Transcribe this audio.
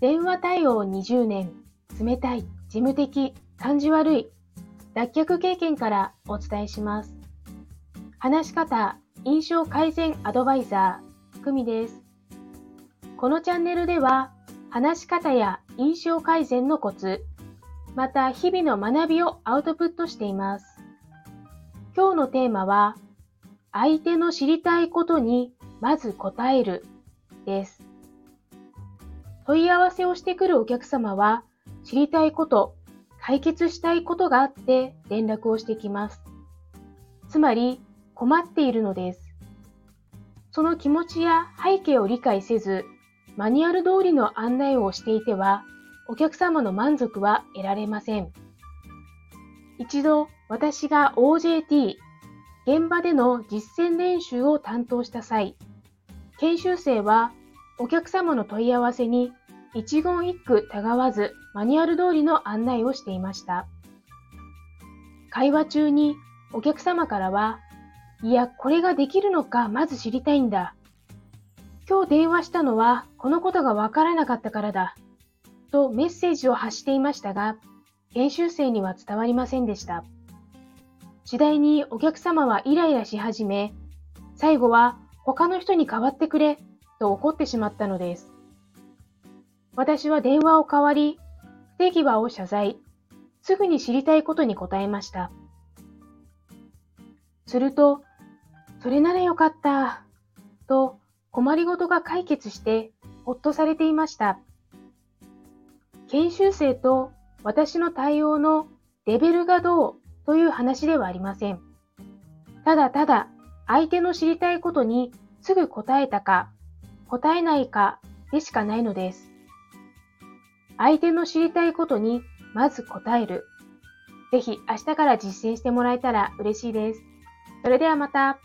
電話対応20年、冷たい、事務的、感じ悪い、脱却経験からお伝えします。話し方、印象改善アドバイザー、久美です。このチャンネルでは、話し方や印象改善のコツ、また日々の学びをアウトプットしています。今日のテーマは、相手の知りたいことにまず答えるです。問い合わせをしてくるお客様は、知りたいこと、解決したいことがあって連絡をしてきます。つまり、困っているのです。その気持ちや背景を理解せず、マニュアル通りの案内をしていては、お客様の満足は得られません。一度、私が OJT、現場での実践練習を担当した際、研修生はお客様の問い合わせに一言一句たがわずマニュアル通りの案内をしていました。会話中にお客様からは、いや、これができるのかまず知りたいんだ。今日電話したのはこのことがわからなかったからだ。とメッセージを発していましたが、研修生には伝わりませんでした。次第にお客様はイライラし始め、最後は他の人に代わってくれと怒ってしまったのです。私は電話を代わり、不手際を謝罪、すぐに知りたいことに答えました。すると、それならよかった、と困りごとが解決してほっとされていました。研修生と私の対応のレベルがどうという話ではありません。ただただ相手の知りたいことにすぐ答えたか答えないかでしかないのです。相手の知りたいことにまず答える。ぜひ明日から実践してもらえたら嬉しいです。それではまた。